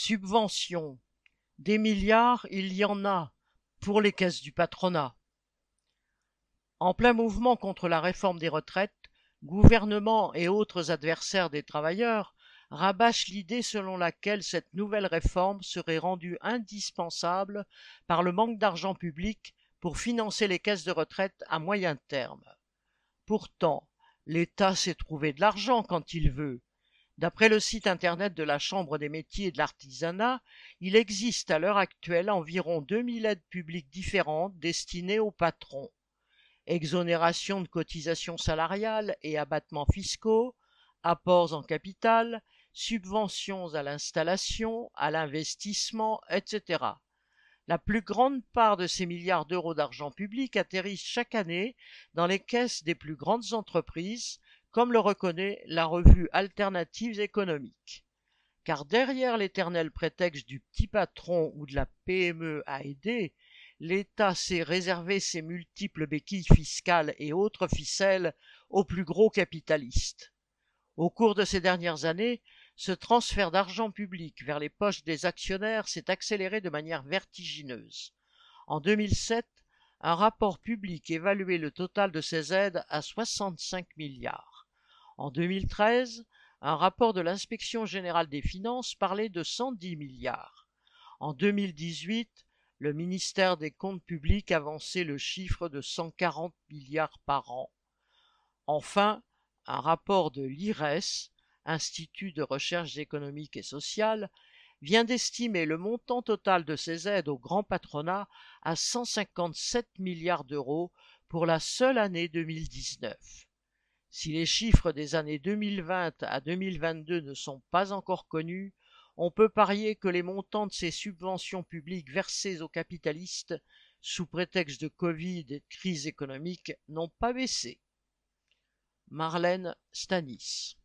Subventions. Des milliards, il y en a pour les caisses du patronat. En plein mouvement contre la réforme des retraites, gouvernement et autres adversaires des travailleurs rabâchent l'idée selon laquelle cette nouvelle réforme serait rendue indispensable par le manque d'argent public pour financer les caisses de retraite à moyen terme. Pourtant, l'État sait trouver de l'argent quand il veut. D'après le site internet de la Chambre des métiers et de l'artisanat, il existe à l'heure actuelle environ 2000 aides publiques différentes destinées aux patrons exonération de cotisations salariales et abattements fiscaux, apports en capital, subventions à l'installation, à l'investissement, etc. La plus grande part de ces milliards d'euros d'argent public atterrissent chaque année dans les caisses des plus grandes entreprises, comme le reconnaît la revue Alternatives économiques. Car derrière l'éternel prétexte du petit patron ou de la PME à aider, l'État sait réserver ses multiples béquilles fiscales et autres ficelles aux plus gros capitalistes. Au cours de ces dernières années, ce transfert d'argent public vers les poches des actionnaires s'est accéléré de manière vertigineuse. En 2007, un rapport public évaluait le total de ces aides à 65 milliards. En 2013, un rapport de l'inspection générale des finances parlait de 110 milliards. En 2018, le ministère des Comptes publics avançait le chiffre de 140 milliards par an. Enfin, un rapport de l'IRES, Institut de recherche économique et sociale, vient d'estimer le montant total de ces aides au grand patronat à 157 milliards d'euros pour la seule année 2019. Si les chiffres des années 2020 à 2022 ne sont pas encore connus, on peut parier que les montants de ces subventions publiques versées aux capitalistes sous prétexte de Covid et de crise économique n'ont pas baissé. Marlène Stanis